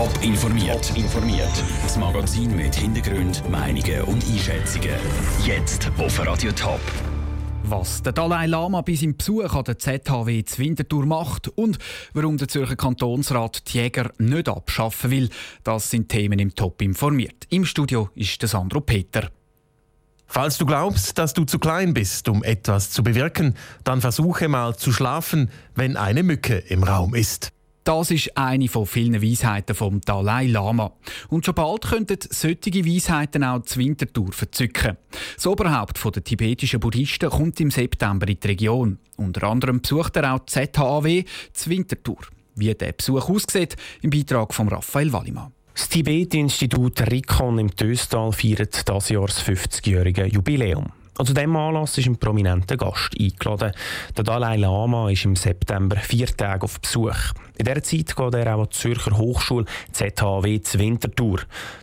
Top informiert. informiert. Das Magazin mit Hintergrund, Meinungen und Einschätzungen. Jetzt auf Radio Top. Was der Dalai Lama bei seinem Besuch an der ZHW zu Winterthur macht und warum der Zürcher Kantonsrat die Jäger nicht abschaffen will, das sind Themen im Top informiert. Im Studio ist der Sandro Peter. Falls du glaubst, dass du zu klein bist, um etwas zu bewirken, dann versuche mal zu schlafen, wenn eine Mücke im Raum ist. Das ist eine von vielen Weisheiten vom Dalai Lama. Und schon bald könnten solche Weisheiten auch die Winterthur verzücken. Das Oberhaupt der tibetischen Buddhisten kommt im September in die Region. Unter anderem besucht er auch die ZHAW zu Winterthur. Wie der Besuch aussieht, im Beitrag von Raphael Wallimann. Das Tibet-Institut RICON im Töstal feiert das Jahr das 50-jährige Jubiläum. Und zu diesem Anlass ist ein prominenter Gast eingeladen. Der Dalai Lama ist im September vier Tage auf Besuch. In dieser Zeit geht er auch an die Zürcher Hochschule ZHW zur Winterthur.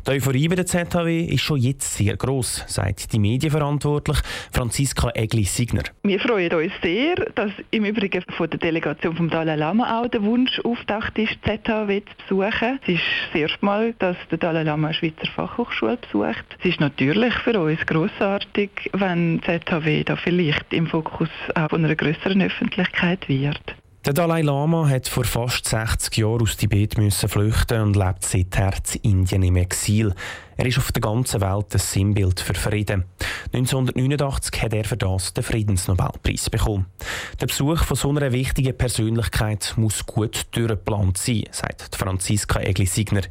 Die Euphorie bei der ZHW ist schon jetzt sehr gross, sagt die Medienverantwortliche Franziska Egli-Signer. Wir freuen uns sehr, dass im Übrigen von der Delegation vom Dalai Lama auch der Wunsch auftaucht ist, ZHW zu besuchen. Es ist das erste Mal, dass der Dalai Lama eine Schweizer Fachhochschule besucht. Es ist natürlich für uns grossartig, wenn die ZHW da vielleicht im Fokus von einer größeren Öffentlichkeit wird. Der Dalai Lama hat vor fast 60 Jahren aus Tibet müssen flüchten und lebt seither in Indien im Exil. Er ist auf der ganzen Welt ein Sinnbild für Frieden. 1989 hat er für das den Friedensnobelpreis bekommen. Der Besuch von so einer wichtigen Persönlichkeit muss gut durchgeplant sein, sagt Franziska Egli-Signer.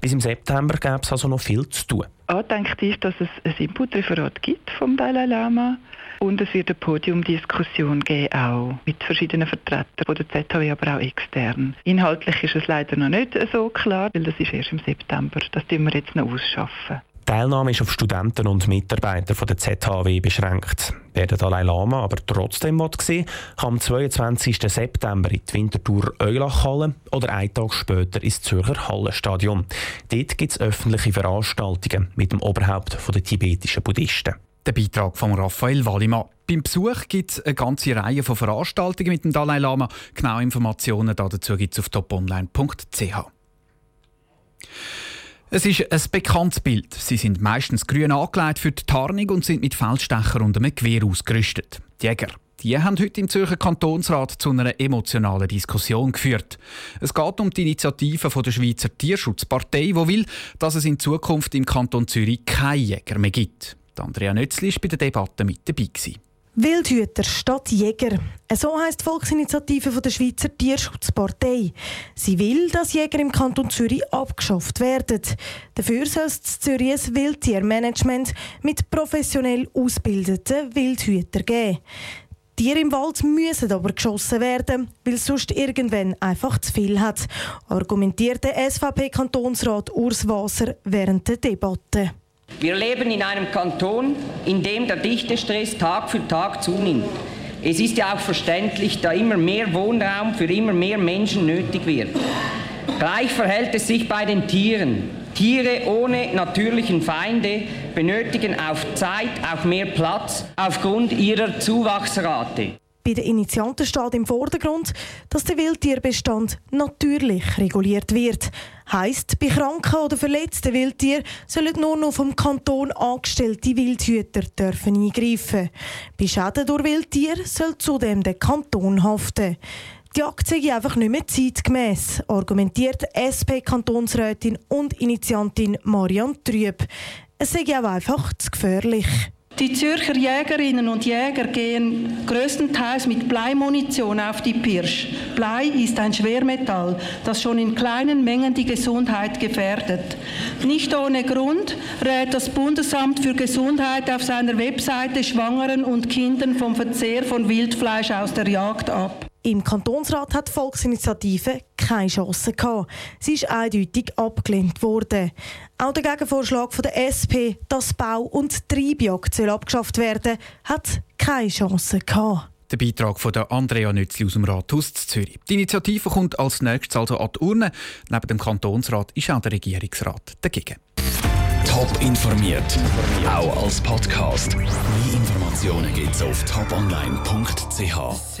Bis im September gäbe es also noch viel zu tun. Angedenkt ist, dass es ein Inputreferat gibt vom Dalai Lama und es wird eine Podiumdiskussion geben, auch mit verschiedenen Vertretern von der ZHW, aber auch extern. Inhaltlich ist es leider noch nicht so klar, weil das ist erst im September. Das tun wir jetzt noch ausschaffen. Die Teilnahme ist auf Studenten und Mitarbeiter von der ZHW beschränkt. Wer den Dalai Lama aber trotzdem sehen kann am 22. September in die Winterthur Eulachhalle oder einen Tag später ins Zürcher Hallenstadion. Dort gibt es öffentliche Veranstaltungen mit dem Oberhaupt der tibetischen Buddhisten. Der Beitrag von Raphael Wallimann. Beim Besuch gibt es eine ganze Reihe von Veranstaltungen mit dem Dalai Lama. Genau Informationen dazu gibt es auf toponline.ch. Es ist ein bekanntes Bild. Sie sind meistens grün angelegt für die Tarnung und sind mit Feldstecher und einem Gewehr ausgerüstet. Die Jäger die haben heute im Zürcher Kantonsrat zu einer emotionalen Diskussion geführt. Es geht um die Initiative der Schweizer Tierschutzpartei, die will, dass es in Zukunft im Kanton Zürich keine Jäger mehr gibt. Andrea Nötzli war bei der Debatte mit dabei. Wildhüter statt Jäger. So heisst die Volksinitiative der Schweizer Tierschutzpartei. Sie will, dass Jäger im Kanton Zürich abgeschafft werden. Dafür soll es Zürich ein Wildtiermanagement mit professionell ausgebildeten Wildhütern geben. Tiere im Wald müssen aber geschossen werden, weil es sonst irgendwann einfach zu viel hat, argumentierte SVP-Kantonsrat Urs Wasser während der Debatte. Wir leben in einem Kanton, in dem der Dichtestress Tag für Tag zunimmt. Es ist ja auch verständlich, da immer mehr Wohnraum für immer mehr Menschen nötig wird. Gleich verhält es sich bei den Tieren. Tiere ohne natürlichen Feinde benötigen auf Zeit auch mehr Platz aufgrund ihrer Zuwachsrate. Bei den Initianten steht im Vordergrund, dass der Wildtierbestand natürlich reguliert wird. Heißt, bei kranken oder verletzten Wildtieren sollen nur noch vom Kanton angestellte Wildhüter dürfen eingreifen. Bei Schäden durch Wildtiere soll zudem der Kanton haften. Die Jagd sei einfach nicht mehr zeitgemäß, argumentiert SP-Kantonsrätin und Initiantin Marianne Trüb. Es sei auch einfach zu gefährlich. Die Zürcher Jägerinnen und Jäger gehen größtenteils mit Bleimunition auf die Pirsch. Blei ist ein Schwermetall, das schon in kleinen Mengen die Gesundheit gefährdet. Nicht ohne Grund rät das Bundesamt für Gesundheit auf seiner Webseite Schwangeren und Kindern vom Verzehr von Wildfleisch aus der Jagd ab. Im Kantonsrat hat Volksinitiative keine Chance gehabt. Sie ist eindeutig abgelehnt worden. Auch der Gegenvorschlag von der SP, dass Bau- und Treibjagd abgeschafft werden hat keine Chance gehabt. Der Beitrag von der Andrea Nützli aus dem Rathaus Zürich. Die Initiative kommt als nächstes also an die Urne. Neben dem Kantonsrat ist auch der Regierungsrat dagegen. Top informiert, auch als Podcast. Mehr Informationen gibt es auf toponline.ch.